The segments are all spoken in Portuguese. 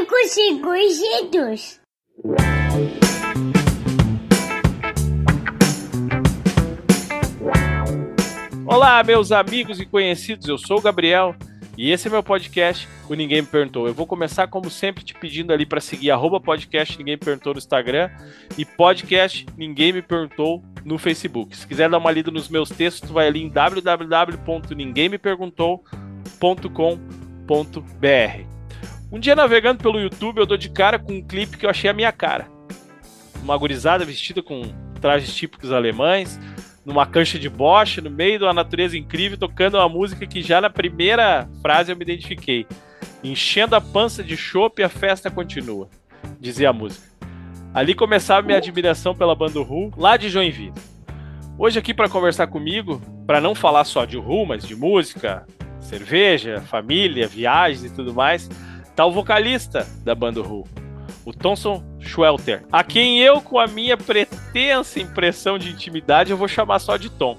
Cinco segundos. Olá, meus amigos e conhecidos, eu sou o Gabriel e esse é meu podcast, o Ninguém Me Perguntou. Eu vou começar, como sempre, te pedindo ali para seguir arroba podcast Ninguém Me Perguntou no Instagram e podcast Ninguém Me Perguntou no Facebook. Se quiser dar uma lida nos meus textos, vai ali em www.ninguemmeperguntou.com.br. Um dia navegando pelo YouTube, eu dou de cara com um clipe que eu achei a minha cara. Uma gurizada vestida com trajes típicos alemães, numa cancha de bocha, no meio de uma natureza incrível, tocando uma música que já na primeira frase eu me identifiquei. Enchendo a pança de chopp a festa continua, dizia a música. Ali começava minha admiração pela banda Ru, lá de Joinville. Hoje aqui para conversar comigo, para não falar só de Ru, mas de música, cerveja, família, viagens e tudo mais, tá o vocalista da banda Ru, o Thomson Schwelter, a quem eu, com a minha pretensa impressão de intimidade, eu vou chamar só de Tom.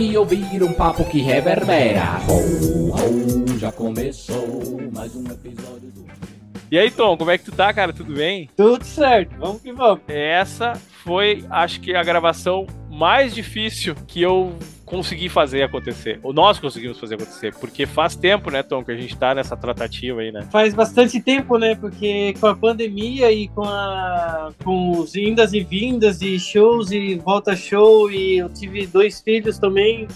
ouvir um papo que reverbera. Ho, ho, já começou mais um episódio do. E aí, Tom, como é que tu tá, cara? Tudo bem? Tudo certo, vamos que vamos. Essa foi, acho que, a gravação mais difícil que eu consegui fazer acontecer. Ou nós conseguimos fazer acontecer. Porque faz tempo, né, Tom, que a gente tá nessa tratativa aí, né? Faz bastante tempo, né? Porque com a pandemia e com, a, com os indas e vindas e shows e volta show e eu tive dois filhos também.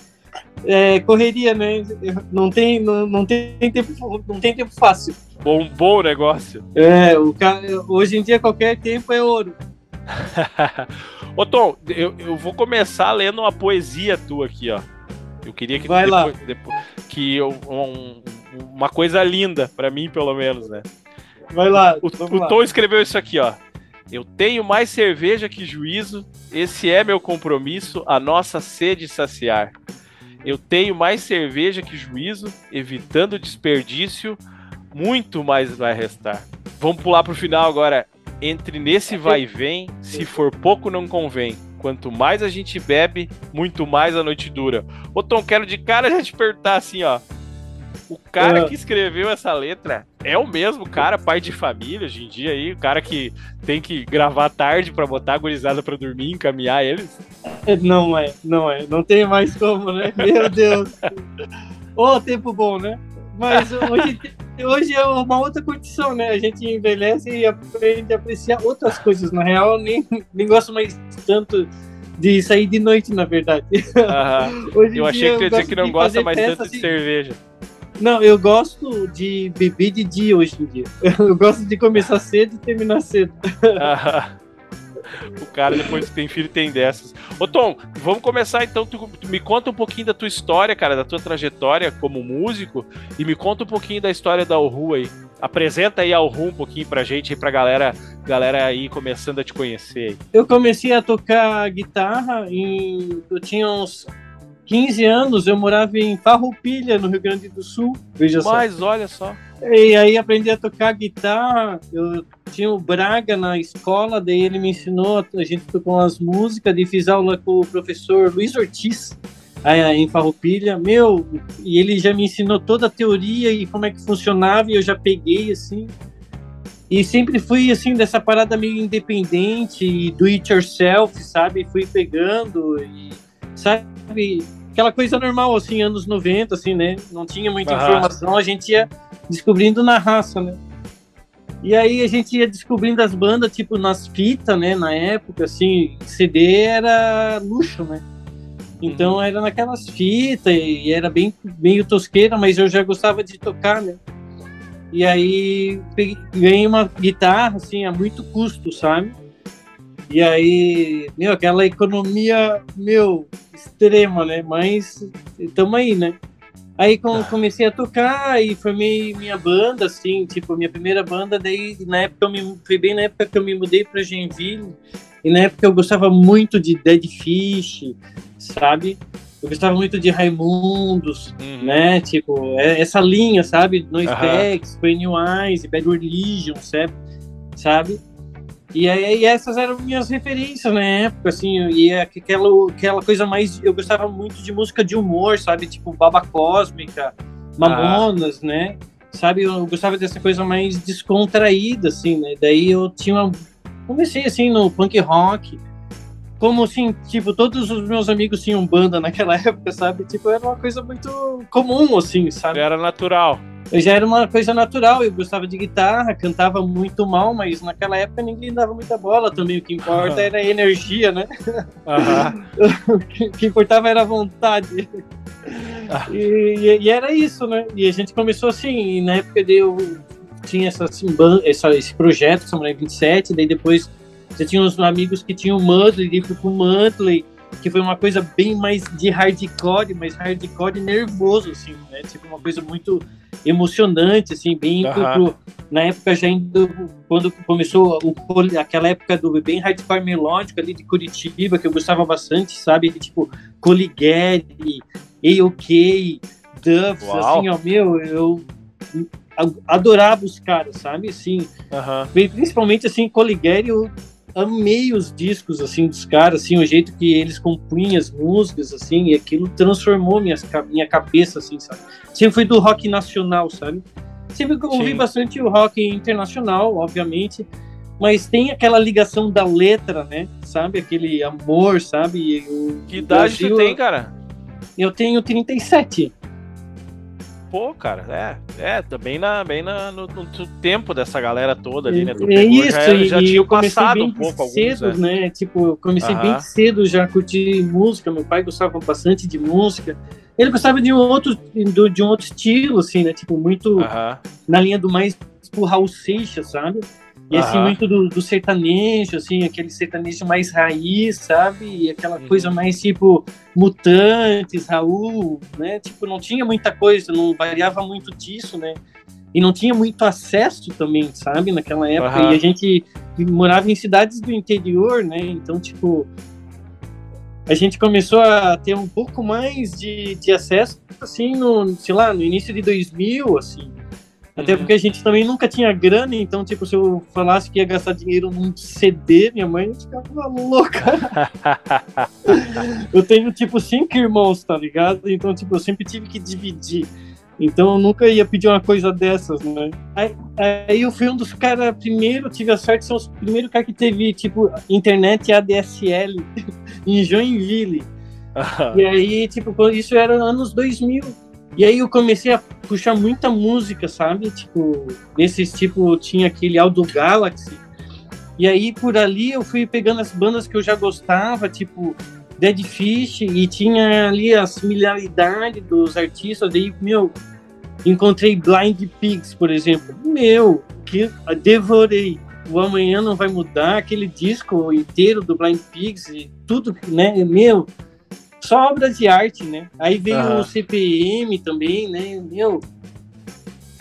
É, correria, né? Não tem, não, não tem tempo, não tem tempo fácil. Bom, bom negócio. É, o hoje em dia qualquer tempo é ouro. Ô, Tom, eu, eu vou começar lendo uma poesia tua aqui, ó. Eu queria que Vai lá. depois, depois- que eu- um- uma coisa linda pra mim, pelo menos, né? Vai lá, O, o lá. Tom escreveu isso aqui, ó. Eu tenho mais cerveja que juízo, esse é meu compromisso, a nossa sede saciar. Eu tenho mais cerveja que juízo, evitando desperdício, muito mais vai restar. Vamos pular pro final agora. Entre nesse vai e vem, se for pouco não convém. Quanto mais a gente bebe, muito mais a noite dura. Ô Tom, quero de cara já te perguntar assim, ó. O cara Ah. que escreveu essa letra é o mesmo cara, pai de família hoje em dia aí, o cara que tem que gravar tarde pra botar a gurizada pra dormir, encaminhar eles. Não é, não é. Não tem mais como, né? Meu Deus. Ô, tempo bom, né? Mas hoje, hoje é uma outra condição, né? A gente envelhece e aprende a apreciar outras coisas. Na real, nem, nem gosto mais tanto de sair de noite, na verdade. Hoje Eu achei que tu ia dizer que não de gosta mais tanto de assim. cerveja. Não, eu gosto de beber de dia hoje em dia. Eu gosto de começar cedo e terminar cedo. Aham. O cara, depois que tem filho, tem dessas. Ô, Tom, vamos começar então. Tu, tu me conta um pouquinho da tua história, cara, da tua trajetória como músico. E me conta um pouquinho da história da Alru aí. Apresenta aí a Alru um pouquinho pra gente, aí pra galera, galera aí começando a te conhecer. Eu comecei a tocar guitarra em. Eu tinha uns 15 anos, eu morava em Farroupilha, no Rio Grande do Sul. Veja só. Mas olha só. E aí aprendi a tocar guitarra. Eu tinha o Braga na escola, daí ele me ensinou, a gente tocou umas músicas, daí fiz aula com o professor Luiz Ortiz, aí, em Farroupilha. Meu, e ele já me ensinou toda a teoria e como é que funcionava, e eu já peguei assim. E sempre fui assim, dessa parada meio independente, e do it yourself, sabe? Fui pegando e, sabe? Aquela coisa normal, assim, anos 90, assim, né? Não tinha muita informação, a gente ia descobrindo na raça, né? E aí a gente ia descobrindo as bandas, tipo, nas fitas, né? Na época, assim, CD era luxo, né? Então era naquelas fitas e era bem meio tosqueira, mas eu já gostava de tocar, né? E aí peguei, ganhei uma guitarra, assim, a muito custo, sabe? E aí, meu, aquela economia, meu, extrema, né? Mas estamos aí, né? Aí com- comecei a tocar e formei minha banda, assim, tipo, minha primeira banda, daí na época eu me, foi bem na época que eu me mudei pra Genville, e na época eu gostava muito de Dead Fish, sabe? Eu gostava muito de Raimundos, Uhum. né? Tipo, é- essa linha, sabe? Noisebags, Aham. Pennywise, Bad Religion, sabe? sabe? E aí e essas eram minhas referências na época, assim, e é aquela, aquela coisa mais. Eu gostava muito de música de humor, sabe? Tipo Baba Cósmica, Mamonas, né? Sabe? Eu gostava dessa coisa mais descontraída, assim, né? Daí eu tinha. uma- Comecei assim no punk rock. Como assim, tipo, todos os meus amigos tinham banda naquela época, sabe? Tipo, era uma coisa muito comum, assim, sabe? Era natural. Eu já era uma coisa natural, eu gostava de guitarra, cantava muito mal, mas naquela época ninguém dava muita bola também. O que importa era a energia, né? Aham. O que- importava era a vontade. Ah. E, e- era isso, né? E a gente começou assim, e na época de eu tinha essa, assim, essa- esse projeto, Samurai 27, daí depois já tinha uns amigos que tinham Mudley, fui com Mudley, que foi uma coisa bem mais de hardcore, mas hardcore nervoso, assim, né? Tipo, uma coisa muito emocionante, assim, bem pro- na época já indo, quando começou o, aquela época do bem hardcore melódico ali de Curitiba, que eu gostava bastante, sabe? Tipo, Coligere, A.O.K., Duffs, Uau. assim, ó, meu, eu adorava os caras, sabe? Assim, principalmente assim, Coligere, eu amei os discos assim dos caras, assim, o jeito que eles compunham as músicas assim, e aquilo transformou minha, minha cabeça assim, sabe? Sempre fui do rock nacional, sabe? Sempre eu ouvi Sim. bastante o rock internacional, obviamente, mas tem aquela ligação da letra, né? Sabe? Aquele amor, sabe? O Que idade Brasil, tu tem, cara? Eu tenho 37. Pô, cara, é, é, tá bem, na, bem na, no, no tempo dessa galera toda ali, né? Tu É pegou, isso, já, e, já tinha eu comecei passado bem um pouco alguns, cedo, né? né? Tipo, eu comecei Aham. bem cedo já a curtir música. Meu pai gostava bastante de música. Ele gostava de um outro, de um outro estilo, assim, né? Tipo, muito Aham, na linha do mais tipo Raul Seixas, sabe? E assim, Aham. muito do, do sertanejo, assim, aquele sertanejo mais raiz, sabe? E aquela Uhum. coisa mais tipo Mutantes, Raul, né? Tipo, não tinha muita coisa, não variava muito disso, né? E não tinha muito acesso também, sabe? Naquela época. Aham. E a gente morava em cidades do interior, né? Então, tipo, a gente começou a ter um pouco mais de, de acesso, assim, no, sei lá, no início de 2000, assim. Até Uhum. porque a gente também nunca tinha grana, então, tipo, se eu falasse que ia gastar dinheiro num CD, minha mãe ficava louca. eu tenho, tipo, cinco irmãos, tá ligado? Então, tipo, eu sempre tive que dividir. Então, eu nunca ia pedir uma coisa dessas, né? Aí, aí eu fui um dos caras, primeiro, tive a sorte ser os primeiros caras que teve, tipo, internet ADSL em Joinville. E aí, tipo, isso era anos 2000. E aí eu comecei a puxar muita música, sabe? Tipo, nesses tipo, tinha aquele Aldo Galaxy. E aí por ali eu fui pegando as bandas que eu já gostava, tipo Dead Fish, e tinha ali a similaridade dos artistas. Daí, meu, encontrei Blind Pigs, por exemplo. Meu, que devorei. O Amanhã Não Vai Mudar, aquele disco inteiro do Blind Pigs, e tudo, né? Meu, só obra de arte, né? Aí veio o CPM também, né? Meu.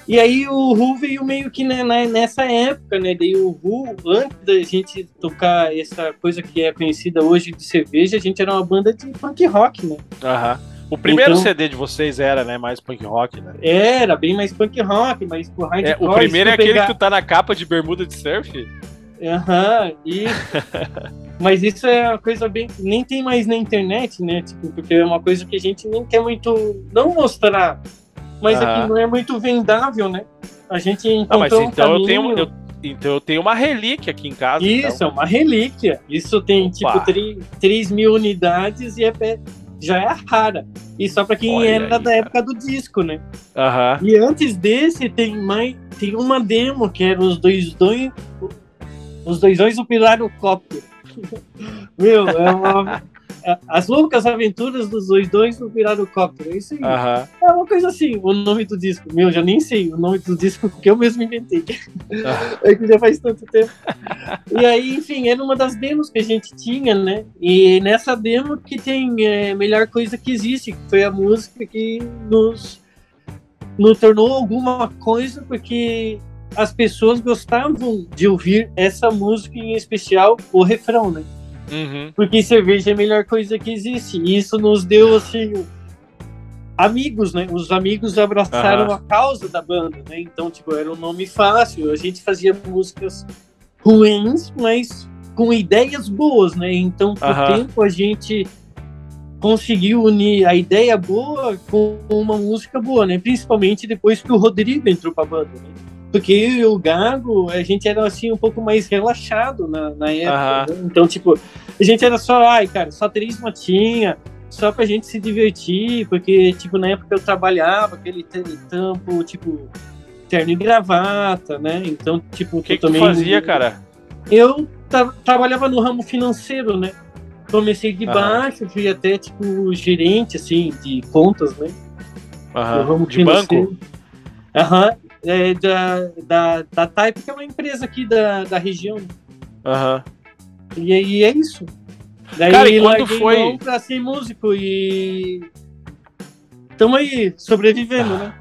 E aí o Ru veio meio que né, na- nessa época, né? Daí o Ru, antes da gente tocar essa coisa que é conhecida hoje de cerveja, a gente era uma banda de punk rock, né? aham. O primeiro Então- CD de vocês era, né, mais punk rock, né? Era bem mais punk rock, mais pro É, hardcore. o primeiro é aquele pegar- que tu tá na capa de bermuda de surf? Aham, e... Mas isso é uma coisa bem. Nem tem mais na internet, né? Tipo, porque é uma coisa que a gente nem quer muito. Não mostrar. Mas Aham. aqui não é muito vendável, né? A gente Ah, encontrou mas um então eu caminho- tenho, eu, então eu tenho uma relíquia aqui em casa. Isso, então. é uma relíquia. Isso tem, Opa. tipo, 3, 3 mil unidades e é, é- já é rara. E só pra quem Olha era aí, da época do disco, né? Aham. E antes desse tem mais tem uma demo que era os dois dois os dois dois do pirarocóptero. Meu, é uma é- as loucas aventuras dos dois dois do pirarocóptero. É isso aí. Aham. É uma coisa assim, o nome do disco. Meu, já nem sei o nome do disco que eu mesmo inventei. É que já faz tanto tempo. E aí, enfim, era uma das demos que a gente tinha, né? E nessa demo que tem é, melhor coisa que existe, que foi a música que nos nos tornou alguma coisa porque as pessoas gostavam de ouvir essa música em especial, o refrão, né? Uhum. Porque cerveja é a melhor coisa que existe. E isso nos deu, assim, amigos, né? Os amigos abraçaram Aham. a causa da banda, né? Então, tipo, era um nome fácil. A gente fazia músicas ruins, mas com ideias boas, né? Então, com Aham. o tempo, a gente conseguiu unir a ideia boa com uma música boa, né? Principalmente depois que o Rodrigo entrou pra banda, né? Porque eu e o Gago, a gente era assim um pouco mais relaxado na, na época. Né? Então, tipo, a gente era só, ai, cara, só três notinhas, só pra gente se divertir, porque, tipo, na época eu trabalhava, aquele tampo, tipo, terno e gravata, né? Então, tipo, O que, eu que tu fazia, cara? Eu tra- trabalhava no ramo financeiro, né? Comecei de Aham. baixo, fui até, tipo, gerente, assim, de contas, né? no ramo De banco? financeiro. Aham. É, da, da, da Type, que é uma empresa aqui da, da região. Aham. E aí é isso. Daí Cara, e quando foi- pra ser músico e. Tamo aí, sobrevivendo, né?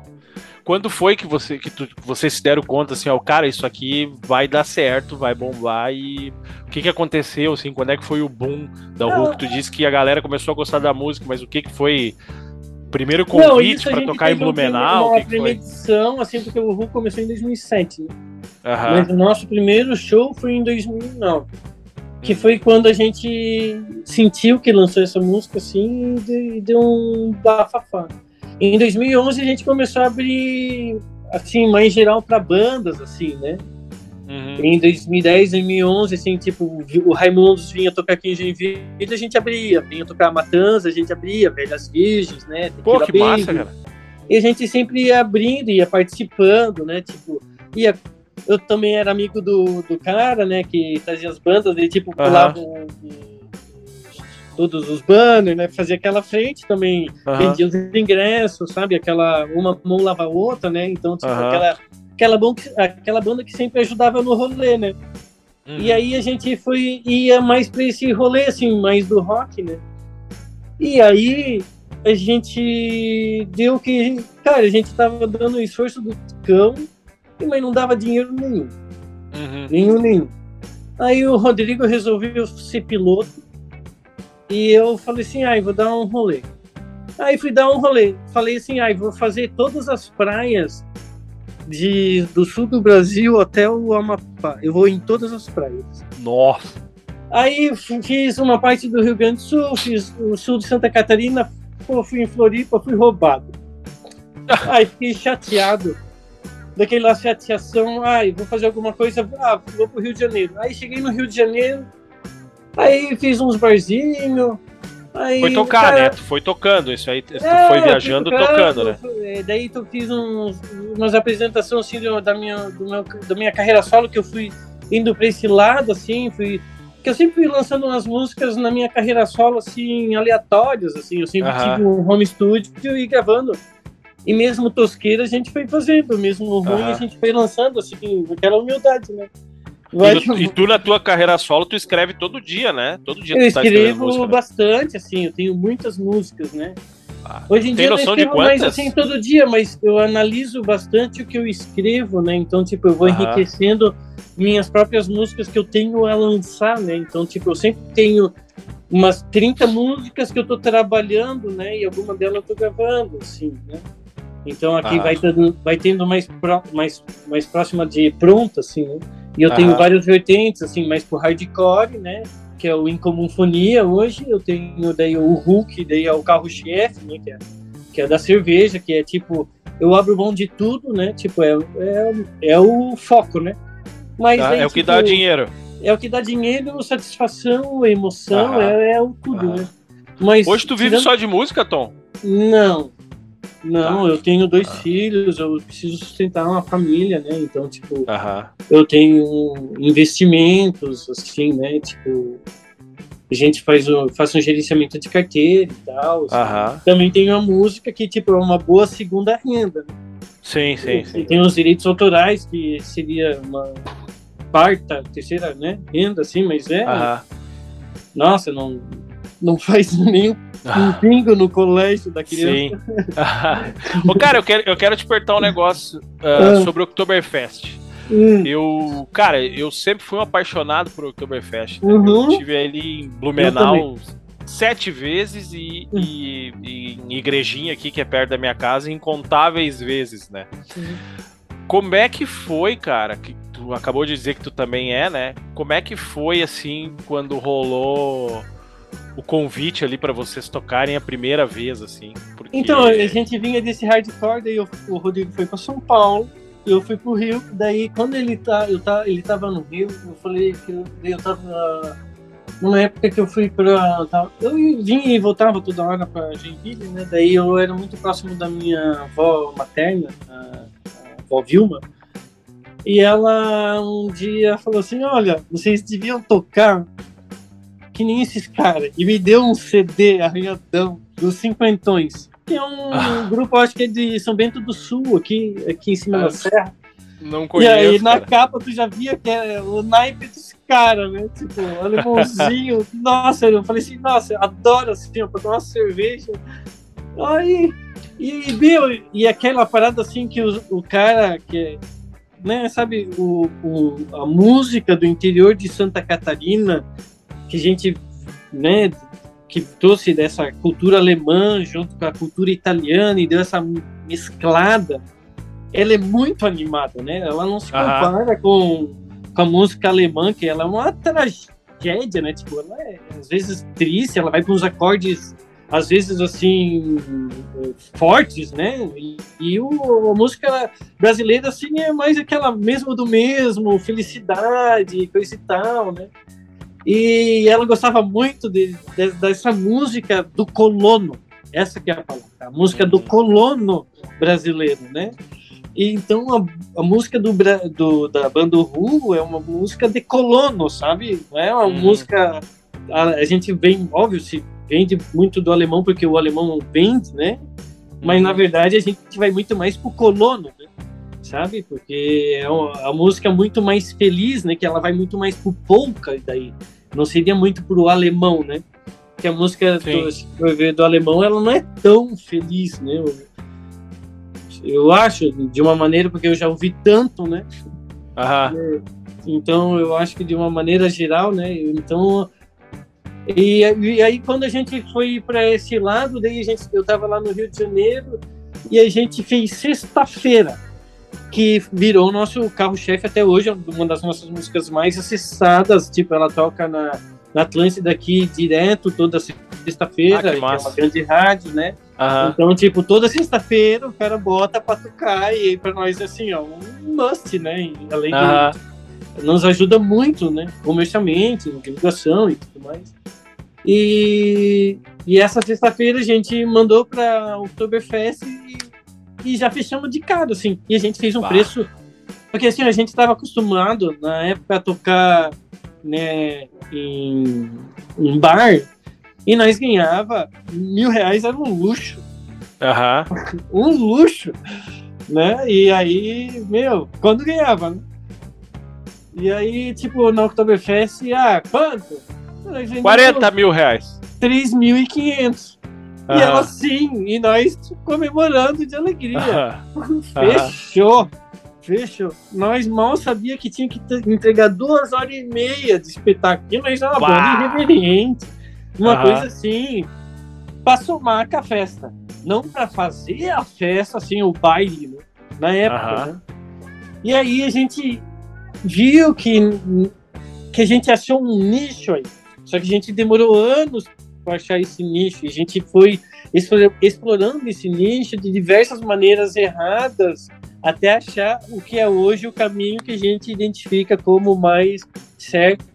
Quando foi que você que tu, vocês se deram conta assim, ó, cara, isso aqui vai dar certo, vai bombar e o que que aconteceu assim? Quando é que foi o boom da. Hulk? Tu disse que a galera começou a gostar da música, mas o que que foi primeiro convite isso a pra gente tocar em um Blumenau? Uma que primeira foi? edição, assim, porque o Ru começou em 2007, né? Aham. Mas o nosso primeiro show foi em 2009. Que foi quando a gente sentiu que lançou essa música, assim, e e deu um bafafá. Em 2011 a gente começou a abrir, assim, mais geral para bandas, assim, né? Uhum. Em 2010, 2011, assim, tipo, o Raimundos vinha tocar aqui em Joinville, a gente abria. Vinha tocar Matanza, a gente abria. Velhas Virgens, né? Pô, Tequila que massa, Baby. cara. E a gente sempre ia abrindo, ia participando, né? Tipo, ia. Eu também era amigo do, do cara, né? Que fazia as bandas, ele tipo, pulava o- todos os banners, né? Fazia aquela frente também, Aham. vendia os ingressos, sabe? Aquela. Uma mão lava a outra, né? Então, tipo, aquela. Aquela, que- aquela banda que sempre ajudava no rolê, né? Uhum. E aí a gente foi ia mais pra esse rolê, assim, mais do rock, né? E aí a gente deu que. Cara, a gente tava dando o esforço do cão, mas não dava dinheiro nenhum. Uhum. Nenhum, nenhum. Aí o Rodrigo resolveu ser piloto. E eu falei assim, ai, vou dar um rolê. Aí fui dar um rolê. Falei assim, ai, vou fazer todas as praias de, do sul do Brasil até o Amapá. Eu vou em todas as praias. Nossa. Aí fiz uma parte do Rio Grande do Sul, fiz o sul de Santa Catarina, pô, fui em Floripa, fui roubado. Aí fiquei chateado. Daquela chateação, ai, vou fazer alguma coisa, ah, vou pro Rio de Janeiro. Aí cheguei no Rio de Janeiro, aí fiz uns barzinhos. Aí, Foi tocar, cara, né? Tu foi tocando isso aí, tu é, foi viajando tocando, né? fui- é, Daí tu fiz uns, umas apresentações assim do- da minha, do meu, da minha carreira solo que eu fui indo pra esse lado, assim, fui. Que eu sempre fui lançando umas músicas na minha carreira solo, assim, aleatórias, assim. Eu sempre Aham. tive um home studio e gravando. E mesmo tosqueira a gente foi fazendo, mesmo ruim Aham. a gente foi lançando, assim, aquela humildade, né? Vai- E, tu- e tu, na tua carreira solo, tu escreve todo dia, né? Todo dia eu tu tá escrevendo escrevo música. né? bastante, assim, eu tenho muitas músicas, né? Ah, Hoje em tem dia eu escrevo mais assim todo dia, mas eu analiso bastante o que eu escrevo, né? Então, tipo, eu vou Aham. enriquecendo minhas próprias músicas que eu tenho a lançar, né? Então, tipo, eu sempre tenho umas 30 músicas que eu tô trabalhando, né? E alguma delas eu tô gravando, assim, né? Então aqui Aham. vai, tendo, vai tendo mais, pró- mais, mais próxima de pronta, assim, né? E eu tenho Aham. várias vertentes, assim, mais pro hardcore, né? Que é o Incomunfonia hoje. Eu tenho daí o Hulk, daí é o carro-chefe, né? Que é, que é da cerveja, que é tipo... Eu abro mão de tudo, né? Tipo, é, é, é o foco, né? Mas Tá? aí, É o que tipo, dá dinheiro. É o que dá dinheiro, satisfação, emoção, Aham. é, é o tudo, né? Mas, Hoje tu vive tirando- só de música, Tom? Não. Não, Tá. eu tenho dois Ah. filhos, eu preciso sustentar uma família, né? Então, tipo, Aham. eu tenho investimentos, assim, né? Tipo, a gente faz, o, faz um gerenciamento de carteira e tal. assim. Também tenho a música que, tipo, é uma boa segunda renda. né? Sim, sim, E sim. tem os direitos autorais, que seria uma quarta, terceira, né? Renda, assim, mas é. Aham. Nossa, não. Não faz nem um Ah, pingo no colégio da criança. sim. Ô, cara, eu quero, eu quero te perguntar um negócio Ah. sobre o Oktoberfest. Hum, Eu, cara, eu sempre fui um apaixonado por Oktoberfest. né? Uhum. Eu tive ele em Blumenau sete vezes e, e- e em Igrejinha aqui, que é perto da minha casa, incontáveis vezes, né? Uhum. Como é que foi, cara? Que tu acabou de dizer que tu também é, né? Como é que foi assim quando rolou o convite ali pra vocês tocarem a primeira vez, assim? Porque... Então, a gente vinha desse hardcore, daí eu- o Rodrigo foi para São Paulo, eu fui pro Rio, daí quando ele tá, eu tá, ele tava no Rio, eu falei que eu, eu tava numa época que eu fui para eu vinha e voltava toda hora para Joinville, né? Daí eu era muito próximo da minha avó materna, a, a avó Vilma. E ela um dia falou assim: "Olha, vocês deviam tocar que nem esses caras". E me deu um CD arranhadão dos Cinquentões. Que é um Ah. grupo, acho que é de São Bento do Sul, aqui, aqui em cima Ah, da serra. Não E conheço, aí na cara. capa tu já via que é o naipe dos caras, né? Tipo, alemãozinho. nossa, eu falei assim, nossa, adoro assim, ó, pra tomar uma cerveja. Aí, e, meu, e aquela parada assim que o, o cara que é, né, sabe, o, o, a música do interior de Santa Catarina, que a gente, né, que trouxe dessa cultura alemã junto com a cultura italiana e deu essa mesclada, ela é muito animada, né? Ela não se compara com, com a música alemã, que ela é uma tragédia, né? Tipo, ela é às vezes triste, ela vai para uns acordes às vezes assim fortes, né? E, e o, a música brasileira assim é mais aquela mesmo do mesmo, felicidade, coisa e tal, né? E ela gostava muito de, de- dessa música do colono, essa que é a palavra, a música do Uhum. colono brasileiro, né? E então a, a música do, do- da banda Ru é uma música de colono, sabe? Não é uma Uhum. música a, a gente vem, óbvio, se vende muito do alemão porque o alemão vende, né? Mas Uhum. na verdade a gente vai muito mais pro colono, né? Sabe? Porque é uma- a música é muito mais feliz, né? Que ela vai muito mais pro polka daí. Não seria muito pro alemão, né? Que a música do, do alemão ela não é tão feliz, né? Eu, eu acho, de uma maneira, porque eu já ouvi tanto, né? Aham. Então eu acho que de uma maneira geral, né? Então e, e aí quando a gente foi para esse lado, daí a gente, eu tava lá no Rio de Janeiro e a gente fez sexta-feira, que virou nosso carro-chefe até hoje, é uma das nossas músicas mais acessadas, tipo ela toca na, na Atlântida aqui direto toda Ah, sexta-feira, que que é uma grande rádio, né? Aham. Então, tipo, toda sexta-feira o cara bota pra tocar e pra nós, assim, ó, um must, né? Além Aham. nos ajuda muito, né? Comercialmente, divulgação e tudo mais. E, e essa sexta-feira a gente mandou para o Oktoberfest e, e já fechamos de cara, assim. E a gente fez um Bah. preço. Porque assim, a gente estava acostumado na época a tocar né, em um bar e nós ganhava mil reais, era um luxo Aham. um luxo, né? E aí, meu, quando ganhava, né? E aí, tipo, na Oktoberfest, ah, quanto? Nós vendemos 40 mil reais. 3.500. E ela sim, e nós comemorando de alegria. Aham. Fechou. Fechou. Nós mal sabia que tinha que entregar duas horas e meia de espetáculo. E nós é uma Bah. banda irreverente. Uma coisa assim, pra somar com a festa. Não pra fazer a festa, assim, o baile, né? Na época, né? E aí a gente viu que, que a gente achou um nicho aí. Só que a gente demorou anos para achar esse nicho. A gente foi explora- explorando esse nicho de diversas maneiras erradas até achar o que é hoje o caminho que a gente identifica como mais certo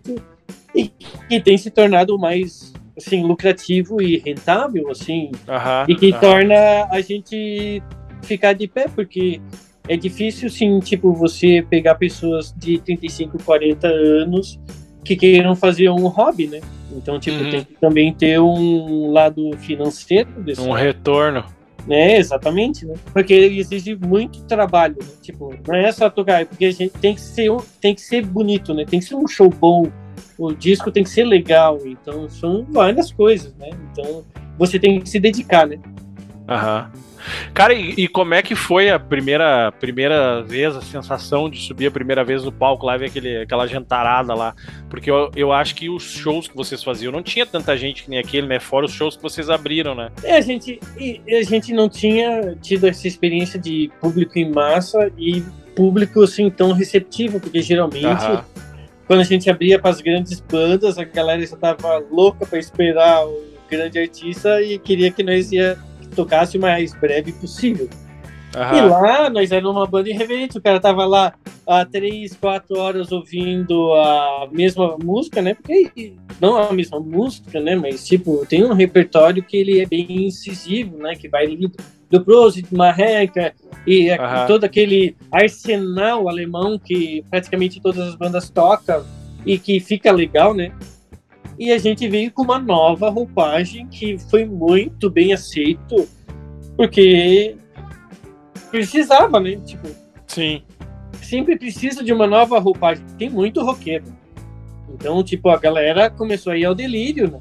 e que tem se tornado mais assim lucrativo e rentável assim Aham. e que aham. torna a gente ficar de pé, porque é difícil, sim, tipo, você pegar pessoas de 35, 40 anos que queiram fazer um hobby, né? Então, tipo, Uhum. tem que também ter um lado financeiro desse, Um retorno. né? Exatamente, né? Porque exige muito trabalho, né? Tipo, não é só tocar, é porque a gente tem que ser, tem que ser bonito, né? Tem que ser um show bom, o disco tem que ser legal, então são várias coisas, né? Então você tem que se dedicar, né? Aham. Cara, e, e como é que foi a primeira, primeira vez, a sensação de subir a primeira vez no palco lá, ver aquele, aquela gentarada lá? Porque eu, eu acho que os shows que vocês faziam não tinha tanta gente que nem aquele, né? Fora os shows que vocês abriram, né? É, a gente, e a gente não tinha tido essa experiência de público em massa e público assim tão receptivo, porque geralmente quando a gente abria para as grandes bandas, a galera já tava louca para esperar o grande artista e queria que nós ia tocasse o mais breve possível. E Aham. lá nós éramos uma banda irreverente, o cara tava lá há três, quatro horas ouvindo a mesma música, né? Porque não a mesma música, né? Mas tipo, tem um repertório que ele é bem incisivo, né? Que vai ali do, Prost, do Marreca e Aham. todo aquele arsenal alemão que praticamente todas as bandas tocam e que fica legal, né? E a gente veio com uma nova roupagem que foi muito bem aceito, porque precisava, né? Tipo, Sim. sempre precisa de uma nova roupagem. Tem muito roqueiro. Então, tipo, a galera começou a ir ao delírio, né?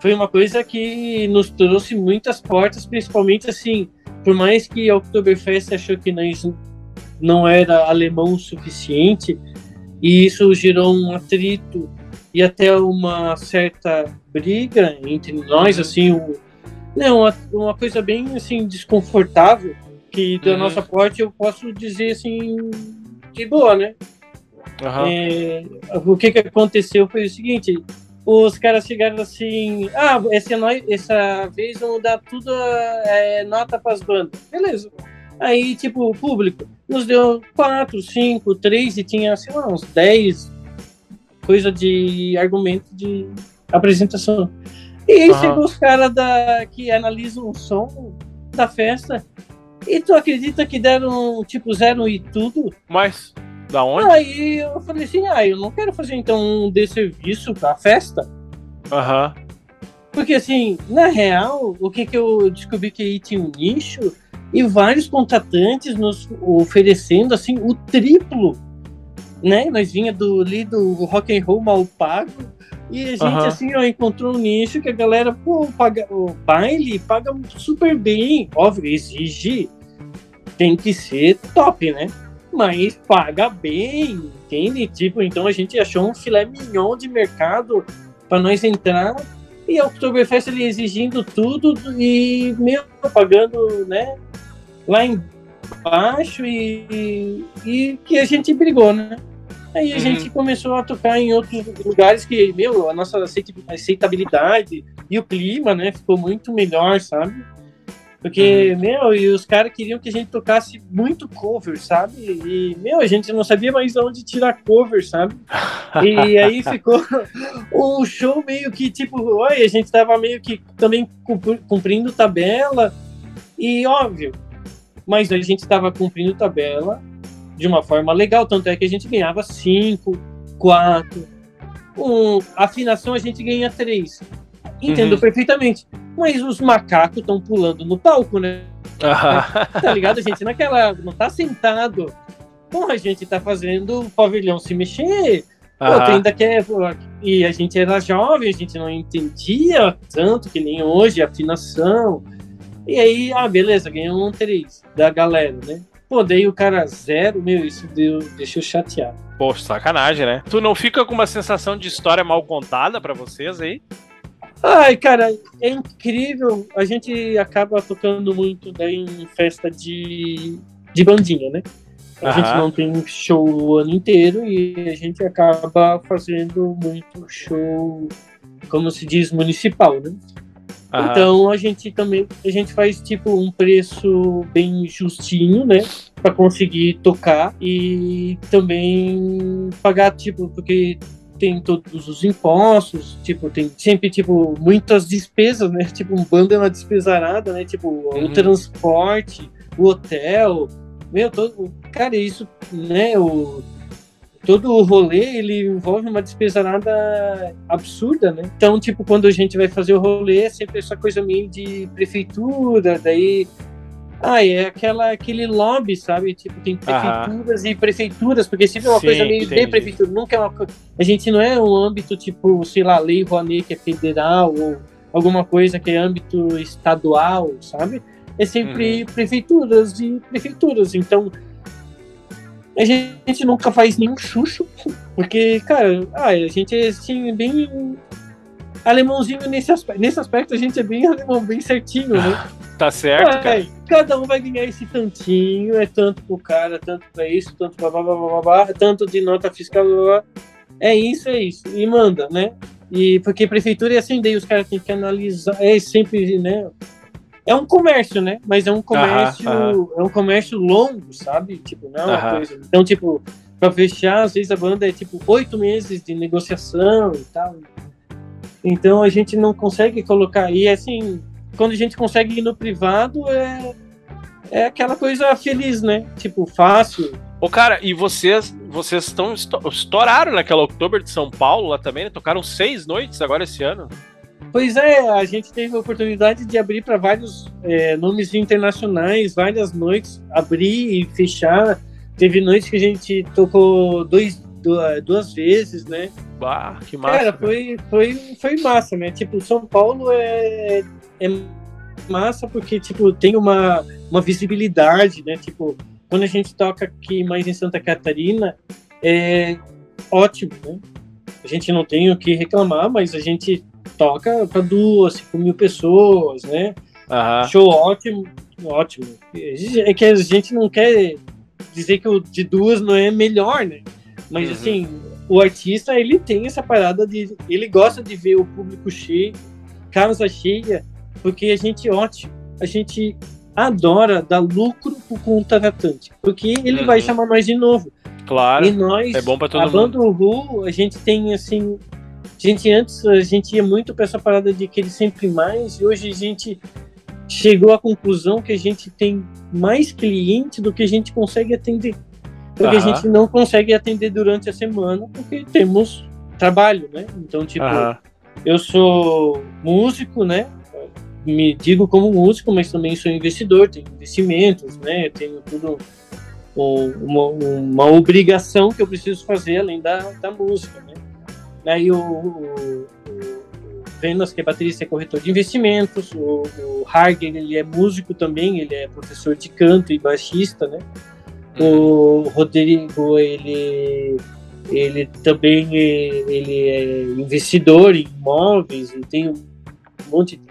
Foi uma coisa que nos trouxe muitas portas, principalmente assim, por mais que a Oktoberfest achou que nós não era alemão o suficiente, e isso gerou um atrito e até uma certa briga entre nós, assim, um, né, uma, uma coisa bem assim desconfortável que da Uhum. nossa parte eu posso dizer assim de boa, né? Aham. É, o que que aconteceu foi o seguinte: os caras chegaram assim, ah, essa, noi- essa vez vamos dar tudo é, nota para as bandas, beleza? Aí tipo o público nos deu quatro, cinco, três e tinha sei lá uns 10 coisa de argumento de apresentação. E aí chegou os caras da que analisam o som da festa e tu acredita que deram tipo zero e tudo? Mas, da onde? Aí eu falei assim, ah, eu não quero fazer então um desserviço pra festa. Aham. Porque assim, na real, o que, que eu descobri que aí tinha um nicho e vários contratantes nos oferecendo assim o triplo. Né? Nós vinha do ali do rock and roll mal pago. E a gente, Aham. assim, ó, encontrou um nicho que a galera, pô, paga, o baile paga super bem. Óbvio, exige, tem que ser top, né? Mas paga bem, entende? Tipo, então a gente achou um filé mignon de mercado para nós entrar. E a Oktoberfest ele exigindo tudo e meio pagando, né? Lá embaixo e, e que a gente brigou, né? Aí a Uhum. gente começou a tocar em outros lugares que, meu, a nossa aceita- aceitabilidade e o clima, né, ficou muito melhor, sabe? Porque, meu, e os caras queriam que a gente tocasse muito cover, sabe? E, meu, a gente não sabia mais de onde tirar cover, sabe? E aí ficou um show meio que, tipo, oi, a gente tava meio que também cumpri- cumprindo tabela. E óbvio, mas a gente tava cumprindo tabela de uma forma legal, tanto é que a gente ganhava 5, 4, um, afinação a gente ganha 3. Entendo Uhum. perfeitamente. Mas os macacos estão pulando no palco, né? Tá ligado? Gente naquela. Não tá sentado. Porra, a gente tá fazendo o pavilhão se mexer. Pô, ainda quer. E a gente era jovem, a gente não entendia tanto que nem hoje, afinação. E aí, ah, beleza, ganhou um 3 da galera, né? Pô, daí o cara zero, meu, isso deu, deixou chateado. Pô, sacanagem, né? Tu não fica com uma sensação de história mal contada pra vocês aí? Ai, cara, é incrível. A gente acaba tocando muito daí em festa de, de bandinha, né? A Aham. gente não tem show o ano inteiro e a gente acaba fazendo muito show, como se diz, municipal, né? Aham. Então a gente também a gente faz tipo um preço bem justinho, né, Pra conseguir tocar e também pagar tipo porque tem todos os impostos, tipo tem sempre tipo muitas despesas, né? Tipo um bando é uma despesarada, né? Tipo Uhum. o transporte, o hotel, meu todo, cara isso, né? O todo o rolê ele envolve uma despesarada absurda, né? Então, tipo, quando a gente vai fazer o rolê, é sempre essa coisa meio de prefeitura, daí Ah, é aquela, aquele lobby, sabe? Tipo, tem Aham. prefeituras e prefeituras, porque sempre é uma Sim, coisa meio entendi. de prefeitura. Nunca é uma coisa. A gente não é um âmbito, tipo, sei lá, Lei Rouanet, que é federal, ou alguma coisa que é âmbito estadual, sabe? É sempre Uhum. prefeituras e prefeituras. Então, a gente nunca faz nenhum chucho, porque, cara, ah, a gente é assim, bem alemãozinho nesse aspecto. Nesse aspecto, a gente é bem alemão, bem certinho, né? Tá certo, cara. Cada um vai ganhar esse tantinho, é tanto pro cara, tanto pra isso, tanto pra blá blá blá blá, blá, tanto de nota fiscal, blá, blá, blá. é isso, é isso, e manda, né? E porque prefeitura é assim, daí os caras têm que analisar, é sempre, né? É um comércio, né? Mas é um comércio, aham. é um comércio longo, sabe? Tipo, não é uma coisa. Então, tipo, pra fechar, às vezes a banda é tipo oito meses de negociação e tal. Então a gente não consegue colocar. E assim, quando a gente consegue ir no privado, é, é aquela coisa feliz, né? Tipo, fácil. Ô, cara, e vocês vocês estão esto- estouraram naquela Oktober de São Paulo lá também, né? Tocaram seis noites agora esse ano. Pois é, a gente teve a oportunidade de abrir para vários é, nomes internacionais, várias noites, abrir e fechar. Teve noites que a gente tocou dois, du- duas vezes, né? Bah, que massa. Cara, foi, foi, foi massa, né? Tipo, São Paulo é, é massa porque, tipo, tem uma, uma visibilidade, né? Tipo, quando a gente toca aqui mais em Santa Catarina, é ótimo, né? A gente não tem o que reclamar, mas a gente toca para duas, cinco mil pessoas, né? Aham. Show ótimo, ótimo. É que a gente não quer dizer que o de duas não é melhor, né? Mas Uhum. assim, o artista ele tem essa parada de, ele gosta de ver o público cheio, casa cheia, porque a gente ótimo, a gente adora dar lucro pro contratante, porque ele Uhum. vai chamar nós de novo. Claro. E nós, É bom pra todo a mundo. banda Uhu, a gente tem assim. Gente antes a gente ia muito pra essa parada de querer sempre mais, e hoje a gente chegou à conclusão que a gente tem mais cliente do que a gente consegue atender. Porque Aham. a gente não consegue atender durante a semana, porque temos trabalho, né? Então, tipo, Aham. eu sou músico, né? Me digo como músico, mas também sou investidor, tenho investimentos, né? Tenho tudo um- uma, uma obrigação que eu preciso fazer além da, da música, né? Aí o, o, o Venas, que é baterista, é corretor de investimentos, o, o Harger, ele é músico também, ele é professor de canto e baixista, né? O Rodrigo, ele, ele também é, ele é investidor em imóveis e tem um monte de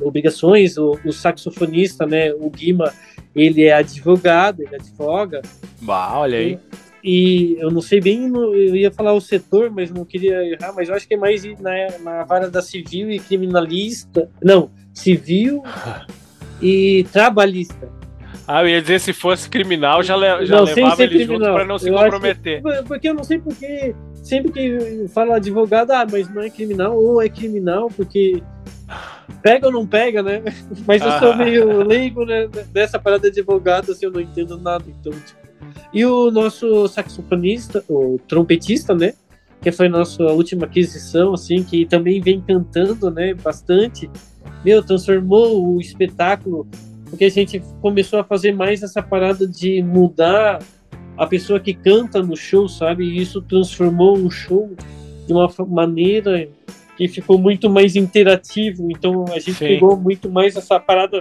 obrigações. O, o saxofonista, né, o Guima, ele é advogado, ele advoga. Bah, olha aí. E eu não sei bem, no- eu ia falar o setor, mas não queria errar, mas eu acho que é mais na, na vara da civil e criminalista. Não, civil e trabalhista. Ah, eu ia dizer se fosse criminal, já, le- já Não, levava ele junto criminal. pra não se Eu comprometer. Porque eu não sei porque sempre que fala advogado, ah, mas não é criminal, ou é criminal, porque pega ou não pega, né? Mas eu sou Ah. meio leigo né, dessa parada de advogado, assim, eu não entendo nada, então, tipo. E o nosso saxofonista, o trompetista, né? Que foi nossa última aquisição, assim, que também vem cantando, né? Bastante. Meu, transformou o espetáculo, porque a gente começou a fazer mais essa parada de mudar a pessoa que canta no show, sabe? E isso transformou o show de uma maneira que ficou muito mais interativo. Então a gente Sim. pegou muito mais essa parada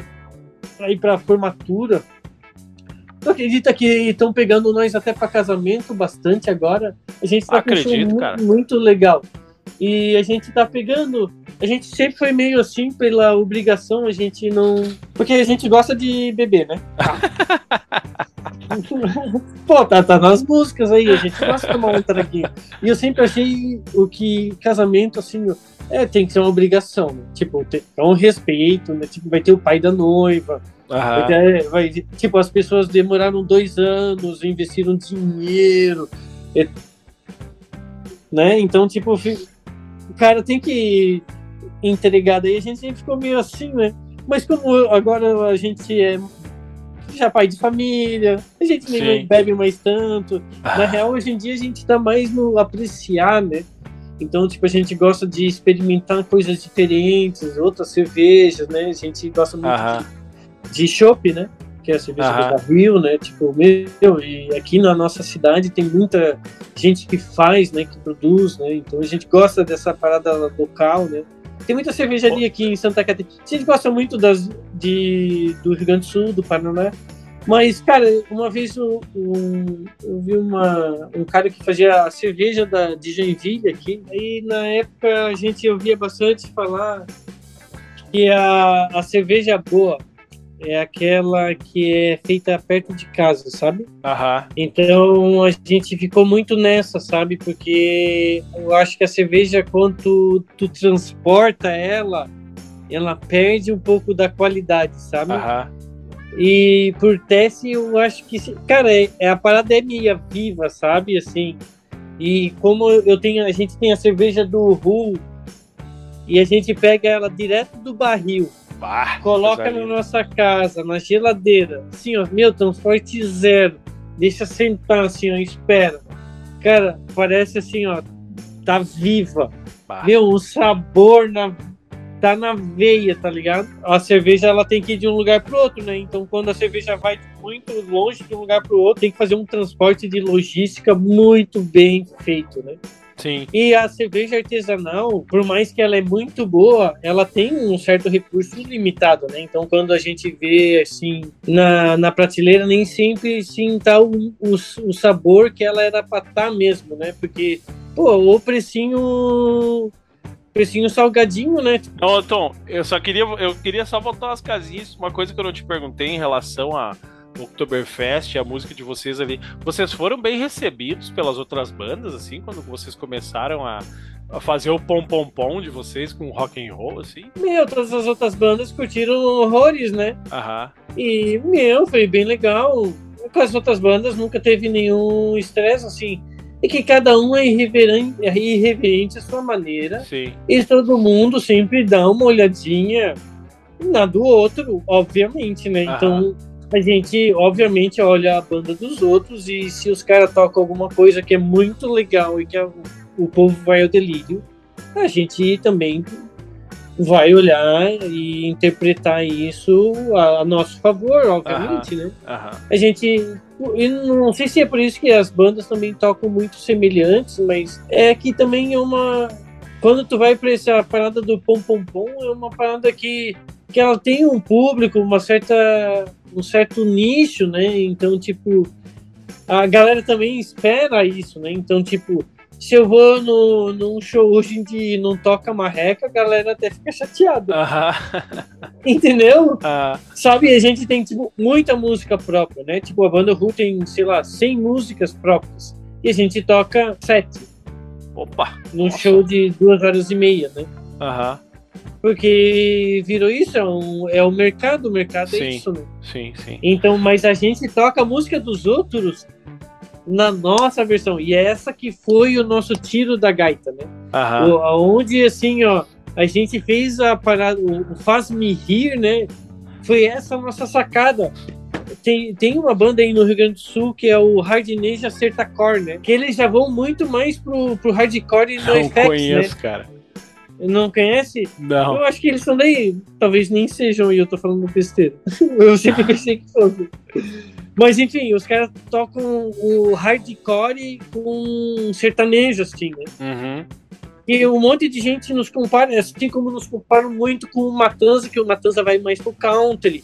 para ir para formatura. Tu acredita que estão pegando nós até para casamento bastante agora? A gente tá com um show Acredito, mu- cara. muito legal. E a gente tá pegando. A gente sempre foi meio assim pela obrigação, a gente não. Porque a gente gosta de beber, né? Pô, tá, tá nas músicas aí, a gente gosta de tomar um traguinho. E eu sempre achei o que casamento, assim, é, tem que ser uma obrigação, né? Tipo, é um respeito, né? Tipo, vai ter o pai da noiva, vai ter- vai- tipo, as pessoas demoraram dois anos, investiram dinheiro, é- né? Então, tipo, o cara tem que entregar, daí a gente sempre ficou meio assim, né? Mas como agora a gente é já pai de família, a gente nem Sim. bebe mais tanto. Na real, hoje em dia a gente tá mais no apreciar, né? Então, tipo, a gente gosta de experimentar coisas diferentes, outras cervejas, né? A gente gosta muito Aham. de, de chopp, né? Que é a cerveja do barril, né? Tipo, meu, e aqui na nossa cidade tem muita gente que faz, né? Que produz, né? Então a gente gosta dessa parada local, né? Tem muita cervejaria aqui em Santa Catarina. A gente gosta muito das, de, do Rio Grande do Sul, do Paraná. Mas, cara, uma vez eu, um- eu vi uma, um cara que fazia a cerveja da, de Joinville aqui. Aí, na época, a gente ouvia bastante falar que a, a cerveja boa é aquela que é feita perto de casa, sabe? Aham. Então a gente ficou muito nessa, sabe? Porque eu acho que a cerveja, quando tu, tu transporta ela, ela perde um pouco da qualidade, sabe? Aham. E por teste, eu acho que, cara, é, é a parada é minha viva, sabe? Assim. E como eu tenho, a gente tem a cerveja do Ru e a gente pega ela direto do barril, Bah, coloca na nossa casa, na geladeira, assim, ó, meu, transporte zero, deixa sentar, assim, ó, espera. Cara, parece assim, ó, tá viva. Bah. Meu, o sabor na, tá na veia, tá ligado? A cerveja ela tem que ir de um lugar pro outro, né? Então, quando a cerveja vai muito longe de um lugar pro outro, tem que fazer um transporte de logística muito bem feito, né? Sim. E a cerveja artesanal, por mais que ela é muito boa, ela tem um certo recurso limitado, né? Então, quando a gente vê, assim, na, na prateleira, nem sempre, sim, tá o, o, o sabor que ela era pra estar mesmo, né? Porque, pô, o precinho... Precinho salgadinho, né? Não, Tom, eu só queria, eu queria só voltar umas casinhas. Uma coisa que eu não te perguntei em relação a Oktoberfest, a música de vocês ali. Vocês foram bem recebidos pelas outras bandas, assim, quando vocês começaram a, a fazer o pom pom pom de vocês com rock and roll, assim? Meu, todas as outras bandas curtiram horrores, né? Aham. E, meu, foi bem legal. Com as outras bandas nunca teve nenhum estresse, assim. E que cada um é irreverente, é irreverente à sua maneira. Sim. E todo mundo sempre dá uma olhadinha na do outro, obviamente, né? Aham. Então, a gente, obviamente, olha a banda dos outros e se os caras tocam alguma coisa que é muito legal e que a- o povo vai ao delírio, a gente também vai olhar e interpretar isso a, a nosso favor, obviamente, né? Aham. A gente. Não sei se é por isso que as bandas também tocam muito semelhantes, mas é que também é uma. Quando tu vai pra essa parada do pom pom pom, é uma parada que, que ela tem um público, uma certa. Um certo nicho, né? Então, tipo, a galera também espera isso, né? Então, tipo, se eu vou no, num show hoje em dia e não toca marreca, a galera até fica chateada. Aham. Entendeu? Ah, Sabe, a gente tem, tipo, muita música própria, né? Tipo, a banda Ru tem, sei lá, 100 músicas próprias. E a gente toca sete Opa. num Nossa. show de duas horas e meia, né? Aham. Porque virou isso, é, um, é o mercado, o mercado Sim. é isso, né? Sim, sim. Então, mas a gente toca a música dos outros na nossa versão. E é essa que foi o nosso tiro da gaita, né? Aham. O- Aonde, assim, ó, a gente fez a parada, o, o Faz-me Rir, né? Foi essa a nossa sacada. Tem, tem uma banda aí no Rio Grande do Sul que é o Hardneja Certacore, né? Que eles já vão muito mais pro, pro hardcore e no Não effects, conheço, cara. Não conhece? Não. Eu acho que eles são daí. Talvez nem sejam e eu tô falando besteira. Eu sempre pensei que fosse. Mas enfim, os caras tocam o hardcore com sertanejo, assim, né? Uhum. E um monte de gente nos compara, assim como nos comparam muito com o Matanza, que o Matanza vai mais pro country.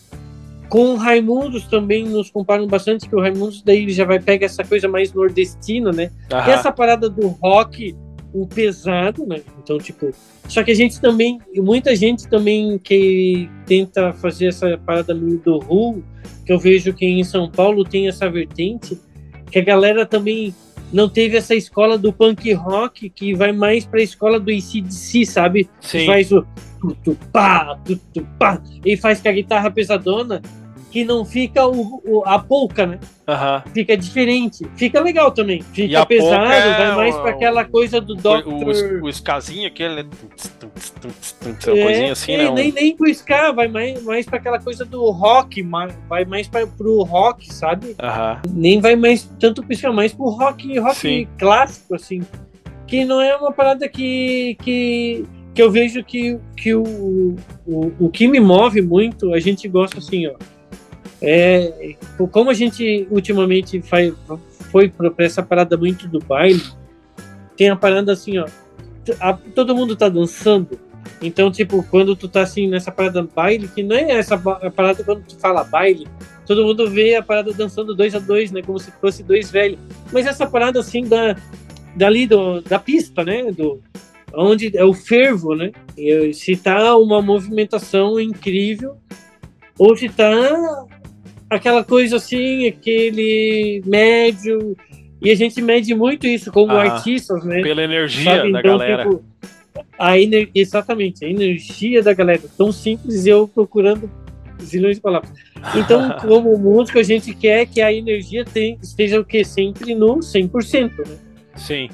Com o Raimundos também nos comparam bastante, que o Raimundos daí ele já vai pegar essa coisa mais nordestina, né? E Aham. essa parada do rock, o pesado, né? Então, tipo. Só que a gente também. Muita gente também que tenta fazer essa parada meio do Ru, que eu vejo que em São Paulo tem essa vertente, que a galera também não teve essa escola do punk rock que vai mais pra escola do ICDC, sabe? Sim. Faz o tu, tu, pá, tu, tu, pá, e faz com a guitarra pesadona, que não fica o, o- a polca, né? Aham. fica diferente. Fica legal também. Fica pesado, é vai mais o- pra aquela coisa do O, Doctor. o, o skazinho aquele, né? Uma coisinha assim, é, né? Nem, nem pro ska, vai mais, mais pra aquela coisa do rock, vai mais pra, pro rock, sabe? Aham. Nem vai mais tanto pro ska, mais pro rock, rock Sim. clássico, assim. Que não é uma parada que, que, que eu vejo que, que o, o, o que me move muito, a gente gosta assim, ó. É, como a gente ultimamente faz, foi para essa parada muito do baile, tem a parada assim, ó. A, todo mundo tá dançando. Então, tipo, quando tu tá assim nessa parada baile, que não é essa parada quando tu fala baile, todo mundo vê a parada dançando dois a dois, né? Como se fosse dois velhos. Mas essa parada assim da dali do, da pista, né? Do onde é o fervo, né? Se tá uma movimentação incrível ou se tá aquela coisa assim, aquele médio. E a gente mede muito isso como ah, artistas, né? Pela energia Sabe? da então, galera. Tipo, a ener... Exatamente, a energia da galera. Tão simples eu procurando zilhões de palavras. Então, como músico, a gente quer que a energia tem, esteja o que? Sempre no 100%, né? Sim.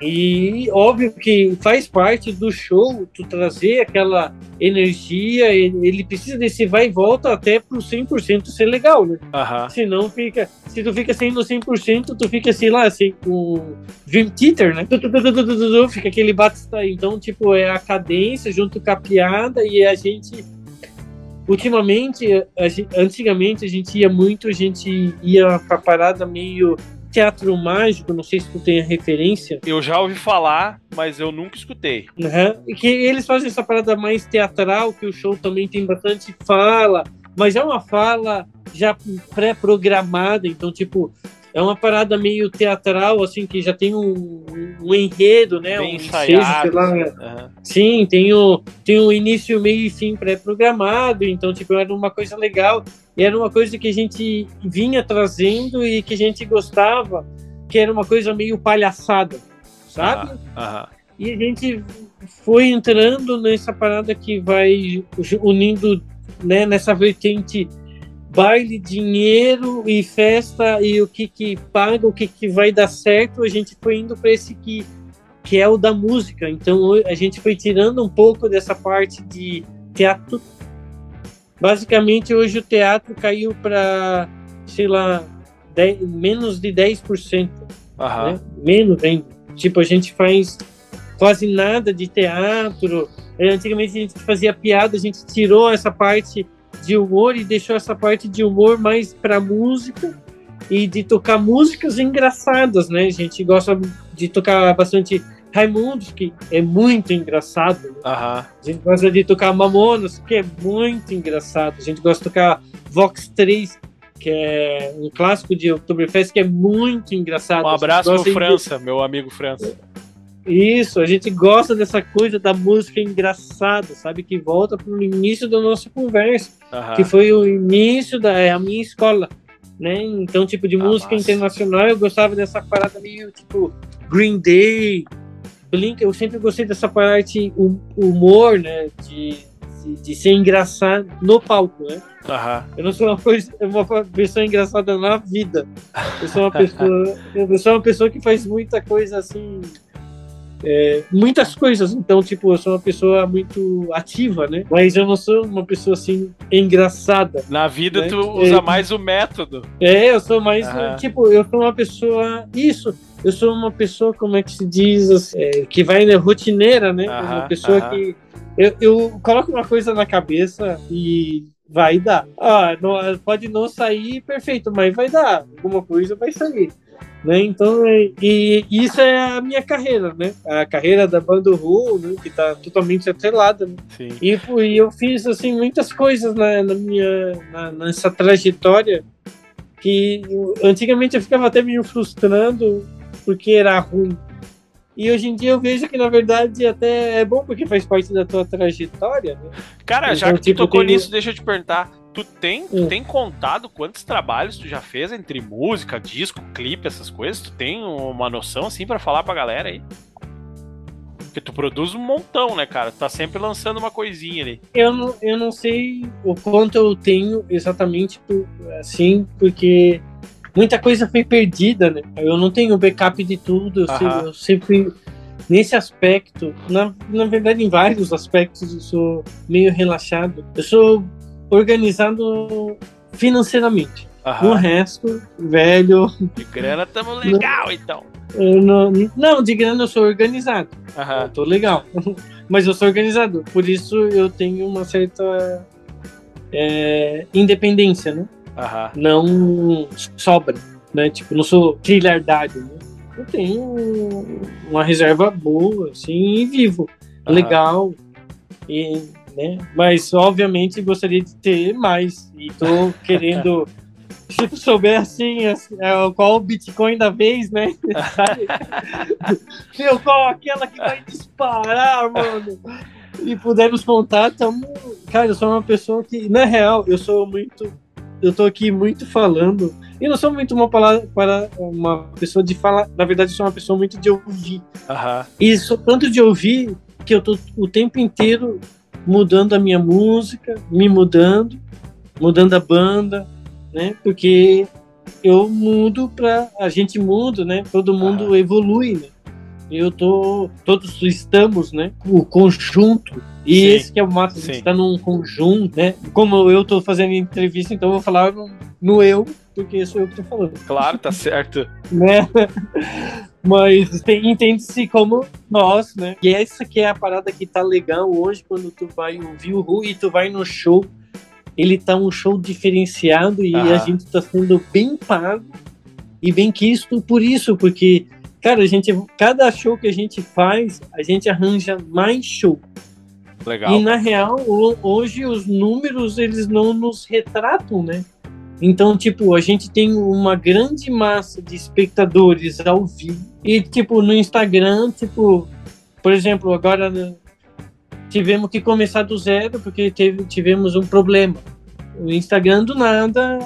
E óbvio que faz parte do show tu trazer aquela energia, ele precisa desse vai e volta até pro 100% ser legal, né? Uhum. Senão fica, se tu fica sem no 100%, tu fica assim lá, assim, com Dream Theater, né? Fica aquele bate Então, tipo, é a cadência junto com a piada e a gente ultimamente, a gente, antigamente a gente ia muito, a gente ia pra parada meio teatro mágico, não sei se tu tem a referência. Eu já ouvi falar, mas eu nunca escutei. Uhum. Que eles fazem essa parada mais teatral, que o show também tem bastante fala, mas é uma fala já pré-programada, então, tipo, é uma parada meio teatral, assim, que já tem um, um enredo, né? Bem um ensaiado. Ensejo, uhum. Sim, tem o, tem o início, meio e fim pré-programado, então, tipo, era uma coisa legal. E era uma coisa que a gente vinha trazendo e que a gente gostava, que era uma coisa meio palhaçada, sabe? Uhum. E a gente foi entrando nessa parada que vai unindo, né, nessa vertente baile, dinheiro e festa e o que que paga, o que que vai dar certo, a gente foi indo para esse que que é o da música. Então a gente foi tirando um pouco dessa parte de teatro. Basicamente hoje o teatro caiu para, sei lá, 10, menos de 10%. Uhum. Né? Menos ainda. Tipo, a gente faz quase nada de teatro. Antigamente a gente fazia piada, a gente tirou essa parte de humor e deixou essa parte de humor mais para música e de tocar músicas engraçadas, né? A gente gosta de tocar bastante Raimundos, que é muito engraçado. Né? A gente gosta de tocar Mamonas, que é muito engraçado. A gente gosta de tocar Vox 3, que é um clássico de Oktoberfest, que é muito engraçado. Um abraço pro França, de... meu amigo França. Isso, a gente gosta dessa coisa da música engraçada, sabe? Que volta para o início da nossa conversa, que foi o início da é, a minha escola, né? Então, tipo, de ah, música massa. internacional, eu gostava dessa parada meio, tipo, Green Day, Blink, eu sempre gostei dessa parte humor, né? De, de, de ser engraçado no palco, né? Uhum. Eu não sou uma, coisa, uma pessoa engraçada na vida. Eu sou uma pessoa, eu sou uma pessoa que faz muita coisa assim é, muitas coisas. Então, tipo, eu sou uma pessoa muito ativa, né? Mas eu não sou uma pessoa assim engraçada. Na vida, né? tu usa é, mais o método. É, eu sou mais. Tipo, eu sou uma pessoa. Isso. Eu sou uma pessoa, como é que se diz? Assim, é, que vai né, rotineira, né? uma pessoa que. Eu, eu coloco uma coisa na cabeça e vai dar. Ah, não, pode não sair perfeito, mas vai dar. Alguma coisa vai sair. Né? Então, é, e isso é a minha carreira, né? A carreira da banda Ru, né? que está totalmente atrelada. Né? E, e, eu fiz assim muitas coisas na, na minha na, nessa trajetória que antigamente eu ficava até meio frustrando porque era ruim. E hoje em dia eu vejo que, na verdade, até é bom porque faz parte da tua trajetória, né? Cara, então, já que tipo, tu tocou nisso, deixa eu te perguntar. Tu tem, tu hum. tem contado quantos trabalhos tu já fez entre música, disco, clipe, essas coisas? Tu tem uma noção assim para falar pra galera aí? Porque tu produz um montão, né, cara? Tu tá sempre lançando uma coisinha ali. Eu não, eu não sei o quanto eu tenho exatamente, assim, porque muita coisa foi perdida, né? Eu não tenho backup de tudo, eu, sempre, eu sempre, nesse aspecto, na, na verdade, em vários aspectos, eu sou meio relaxado. Eu sou organizado financeiramente. Aham. No resto, velho. De grana tamo legal, não, então. Não, não, de grana eu sou organizado. Aham. Eu tô legal. Mas eu sou organizado. Por isso eu tenho uma certa é, independência, né? Aham. não sobra, né? Tipo, não sou trilhardário, né? Eu tenho uma reserva boa, assim, e vivo, Aham. legal, e, né? Mas, obviamente, gostaria de ter mais, e tô querendo... Se tu souber, assim, assim, é, qual o Bitcoin da vez, né? Meu, qual aquela que vai disparar, mano? E puder nos contar, tamo... Cara, eu sou uma pessoa que, na real, eu sou muito eu tô aqui muito falando. E não sou muito uma palavra para uma pessoa de falar. Na verdade, eu sou uma pessoa muito de ouvir. Aham. E sou tanto de ouvir que eu tô o tempo inteiro mudando a minha música, me mudando, mudando a banda, né? Porque eu mudo para a gente muda, né? Todo mundo evolui, né? Eu tô, todos estamos, né? O conjunto. E Sim, esse que é o máximo, a sim. gente tá num conjunto, né? Como eu tô fazendo entrevista, então eu vou falar no, no eu, porque sou eu que tô falando Claro, tá certo. né? Mas entende-se como nós, né? E essa que é a parada que tá legal hoje quando tu vai ouvir o Ru e tu vai no show. Ele tá um show diferenciado e Aham. a gente tá sendo bem pago e bem quisto por isso, porque, cara, a gente, cada show que a gente faz, a gente arranja mais show. Legal. E na real, ho- hoje os números eles não nos retratam, né? Então, tipo, a gente tem uma grande massa de espectadores ao vivo. E, tipo, no Instagram, tipo, por exemplo, agora né, tivemos que começar do zero porque teve, tivemos um problema. O Instagram, do nada,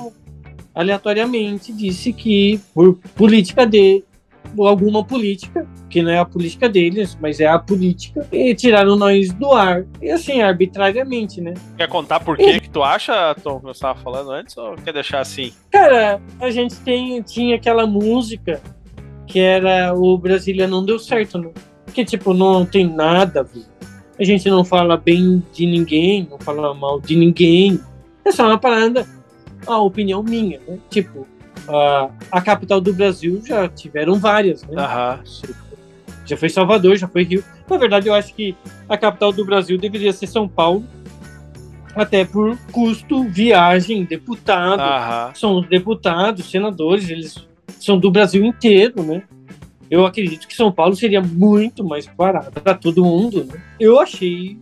aleatoriamente, disse que, por política de alguma política, que não é a política deles, mas é a política, e tiraram nós do ar. E assim, arbitrariamente, né? Quer contar por que que tu acha, Tom, que eu estava falando antes, ou quer deixar assim? Cara, a gente tem, tinha aquela música que era o Brasília não deu certo, né? Que tipo, não tem nada a ver. A gente não fala bem de ninguém, não fala mal de ninguém. É só uma parada, a opinião minha, né? Tipo, a, a capital do Brasil já tiveram várias, né? Aham. Já foi Salvador, já foi Rio. Na verdade, eu acho que a capital do Brasil deveria ser São Paulo, até por custo, viagem, deputado. Aham. São os deputados, senadores, eles são do Brasil inteiro, né? Eu acredito que São Paulo seria muito mais barato para todo mundo. Né? Eu achei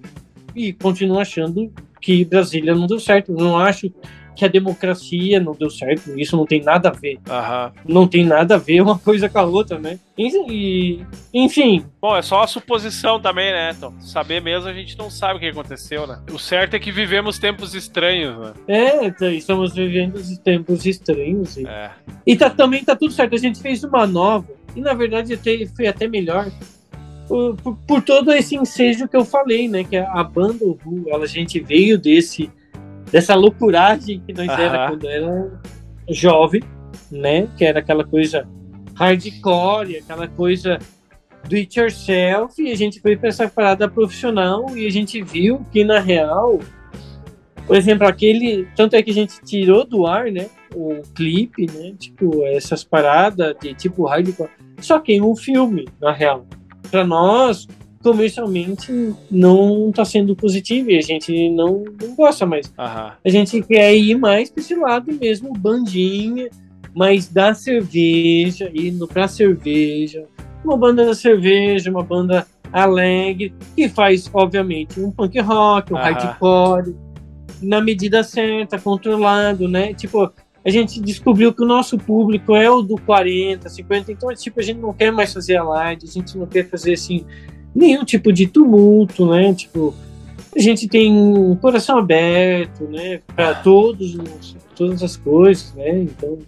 e continuo achando que Brasília não deu certo. Eu não acho que a democracia não deu certo. Isso não tem nada a ver. Aham. Não tem nada a ver uma coisa com a outra, né? E, enfim, Bom, é só a suposição também, né, Tom? Saber mesmo a gente não sabe o que aconteceu, né? O certo é que vivemos tempos estranhos, né? é, tá- estamos vivendo os tempos estranhos. E, É. E tá, também tá tudo certo. A gente fez uma nova. E na verdade até, foi até melhor. Por, por- por todo esse ensejo que eu falei, né? Que a, a banda ela, a gente veio desse, dessa loucuragem que nós era Aham. quando era jovem, né? Que era aquela coisa hardcore, aquela coisa do it yourself. E a gente foi pra essa parada profissional e a gente viu que na real. Por exemplo, aquele. Tanto é que a gente tirou do ar, né? o clipe, né? Tipo, essas paradas de tipo hardcore. Só que um filme, na real. Pra nós, comercialmente, não tá sendo positivo e a gente não, não gosta mais. Aham. A gente quer ir mais pra esse lado mesmo, bandinha, mas da cerveja, indo pra cerveja. Uma banda da cerveja, uma banda alegre, que faz, obviamente, um punk rock, um Aham. hardcore, na medida certa, controlado, né? Tipo, a gente descobriu que o nosso público é o do 40, 50, então, tipo, a gente não quer mais fazer a live, a gente não quer fazer, assim, nenhum tipo de tumulto, né? Tipo, a gente tem um coração aberto, né? Para todos, os- todas as coisas, né? Então,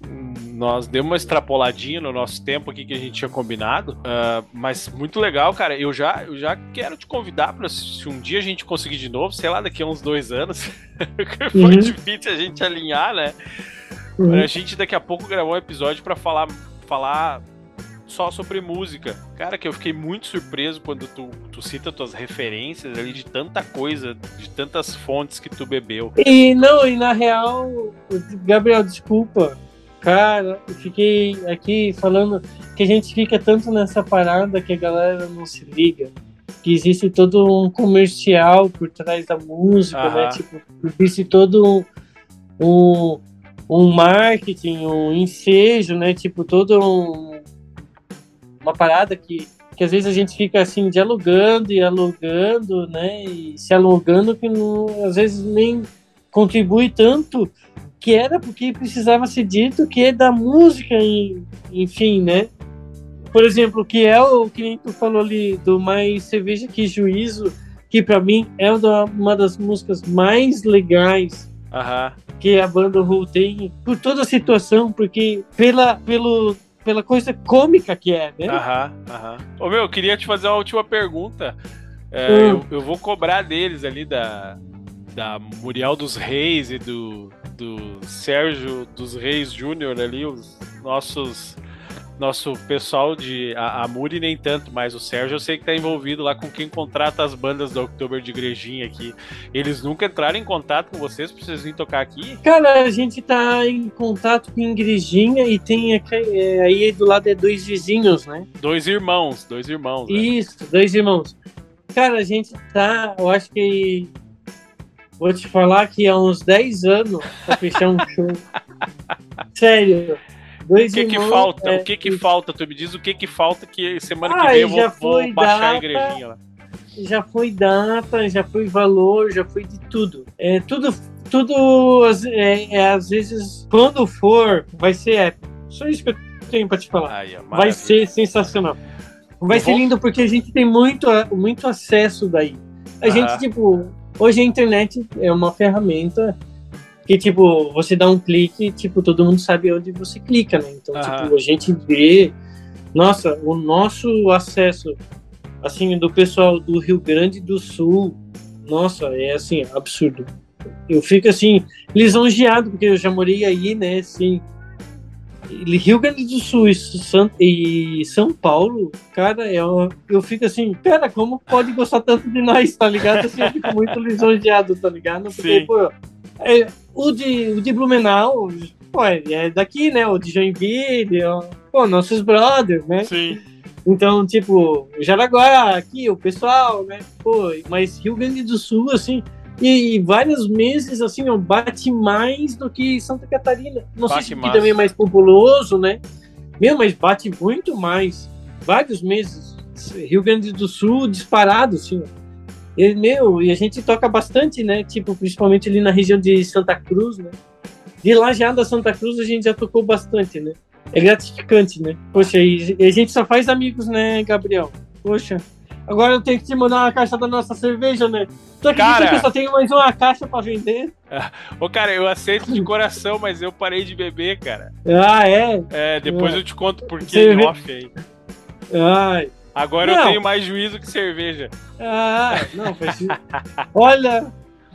Nós demos uma extrapoladinha no nosso tempo aqui que a gente tinha combinado, ah, mas muito legal, cara. Eu já, eu já quero te convidar para se um dia a gente conseguir de novo, sei lá, daqui a uns dois anos. Foi Uhum. difícil a gente alinhar, né? Uhum. A gente daqui a pouco gravou um episódio para falar, falar só sobre música. Cara, que eu fiquei muito surpreso quando tu, tu cita tuas referências ali de tanta coisa, de tantas fontes que tu bebeu. E não, e na real, Gabriel, desculpa. Cara, eu fiquei aqui falando que a gente fica tanto nessa parada que a galera não se liga. Que existe todo um comercial por trás da música, né? Tipo, existe todo um, um, um marketing, um ensejo, né? Tipo, todo um, uma parada que, que às vezes a gente fica assim dialogando e alugando, né? E se alongando que não, às vezes nem contribui tanto que era porque precisava ser dito que é da música, enfim, né? Por exemplo, que é o que tu falou ali do Mais Cerveja Que Juízo, que para mim é uma das músicas mais legais que a banda Who tem, por toda a situação, porque pela, pelo, pela coisa cômica que é, né? Aham, aham. Ô meu, eu queria te fazer uma última pergunta. É, hum. eu, eu, vou cobrar deles ali da, da Muriel dos Reis e do, do Sérgio dos Reis Júnior ali, os nossos nosso pessoal de. A, a Muri nem tanto, mas o Sérgio eu sei que tá envolvido lá com quem contrata as bandas do October de Igrejinha aqui. Eles nunca entraram em contato com vocês pra vocês virem tocar aqui? Cara, a gente tá em contato com Igrejinha e tem aqui, é, aí do lado é dois vizinhos, né? Dois irmãos, dois irmãos. Né? Isso, dois irmãos. Cara, a gente tá, eu acho que. Vou te falar que há uns 10 anos pra fechar um show. Sério. Dois o que irmãos, que falta? É, o que que falta? Tu me diz o que que falta que semana que vem eu vou, vou baixar data, a igrejinha lá. Já foi data, já foi valor, já foi de tudo. É tudo, tudo é, é às vezes quando for vai ser épico. Só isso que eu tenho para te falar. Ai, vai ser sensacional. Vai eu ser vou... lindo porque a gente tem muito, muito acesso daí. A ah. gente tipo hoje a internet é uma ferramenta que, tipo, você dá um clique, tipo, todo mundo sabe onde você clica, né? Então, tipo, a gente vê, nossa, o nosso acesso, assim, do pessoal do Rio Grande do Sul, nossa, é, assim, absurdo. Eu fico, assim, lisonjeado, porque eu já morei aí, né, assim, Rio Grande do Sul e São Paulo, cara, eu, eu fico assim, pera, como pode gostar tanto de nós, tá ligado? Assim, eu fico muito lisonjeado, tá ligado? Porque, Sim. pô, é, o, de, o de Blumenau, pô, é daqui, né? O de Joinville, ó, pô, nossos brothers, né? Sim. Então, tipo, Jaraguá, aqui, o pessoal, né? Pô, mas Rio Grande do Sul, assim, e, e vários meses, assim, ó, bate mais do que Santa Catarina. Não bate sei se aqui também é mais populoso, né? Meu, mas bate muito mais. Vários meses. Rio Grande do Sul disparado, assim, ó. E, meu, e a gente toca bastante, né? Tipo, principalmente ali na região de Santa Cruz, né? De lá já da Santa Cruz a gente já tocou bastante, né? É gratificante, né? Poxa, e, e a gente só faz amigos, né, Gabriel? Poxa, agora eu tenho que te mandar uma caixa da nossa cerveja, né? Tu acredita cara... que eu só tenho mais uma caixa pra vender? Ô, cara, eu aceito de coração, mas eu parei de beber, cara. Ah, é? É, depois é. eu te conto por que off aí. Ai, Agora não. eu tenho mais juízo que cerveja. Ah, não, faz Olha,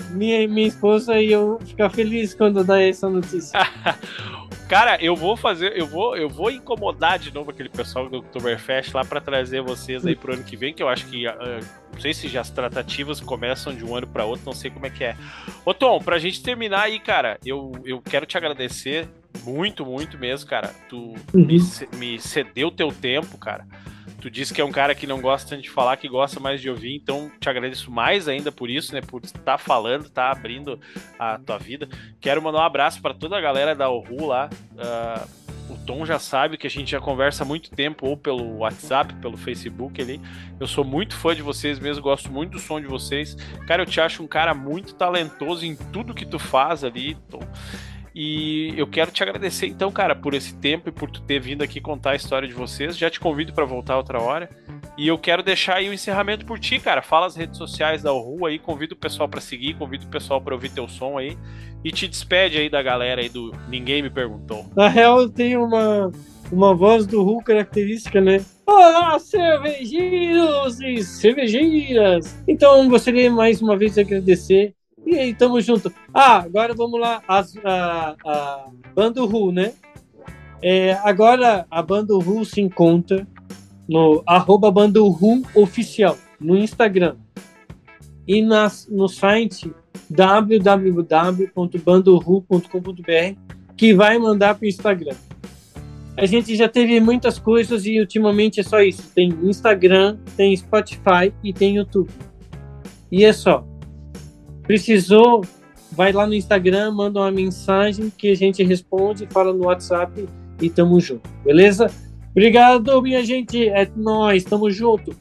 minha, minha esposa e eu ficar feliz quando dá essa notícia. Cara, eu vou fazer, eu vou, eu vou incomodar de novo aquele pessoal do Oktoberfest lá para trazer vocês aí pro ano que vem, que eu acho que uh, não sei se já as tratativas começam de um ano para outro, não sei como é que é. Ô Tom, pra gente terminar aí, cara, eu, eu quero te agradecer muito, muito mesmo, cara. Tu uhum. me, me cedeu teu tempo, cara. Tu disse que é um cara que não gosta de falar, que gosta mais de ouvir, então te agradeço mais ainda por isso, né? Por estar falando, estar tá abrindo a tua vida. Quero mandar um abraço para toda a galera da Oru lá. Uh, o Tom já sabe que a gente já conversa há muito tempo, ou pelo WhatsApp, pelo Facebook ali. Eu sou muito fã de vocês mesmo, gosto muito do som de vocês. Cara, eu te acho um cara muito talentoso em tudo que tu faz ali, Tom. E eu quero te agradecer então, cara, por esse tempo e por tu ter vindo aqui contar a história de vocês. Já te convido para voltar outra hora. E eu quero deixar aí o encerramento por ti, cara. Fala as redes sociais da Rua aí, convido o pessoal para seguir, convido o pessoal para ouvir teu som aí e te despede aí da galera aí do Ninguém me perguntou. Na real, eu tenho uma uma voz do Ru característica, né? Olá, cervejeiros e cervejeiras! Então, gostaria mais uma vez de agradecer e aí, tamo junto. Ah, agora vamos lá. A, a Bando Ru, né? É, agora a Bando Ru se encontra no arroba Bando Ru oficial no Instagram e nas, no site www.bandoru.com.br que vai mandar para o Instagram. A gente já teve muitas coisas e ultimamente é só isso. Tem Instagram, tem Spotify e tem YouTube. E é só precisou vai lá no Instagram, manda uma mensagem que a gente responde, fala no WhatsApp e tamo junto, beleza? Obrigado, minha gente. É nós, tamo junto.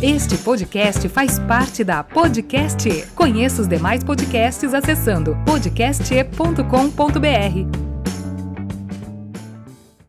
Este podcast faz parte da Podcast. Conheça os demais podcasts acessando podcast.com.br.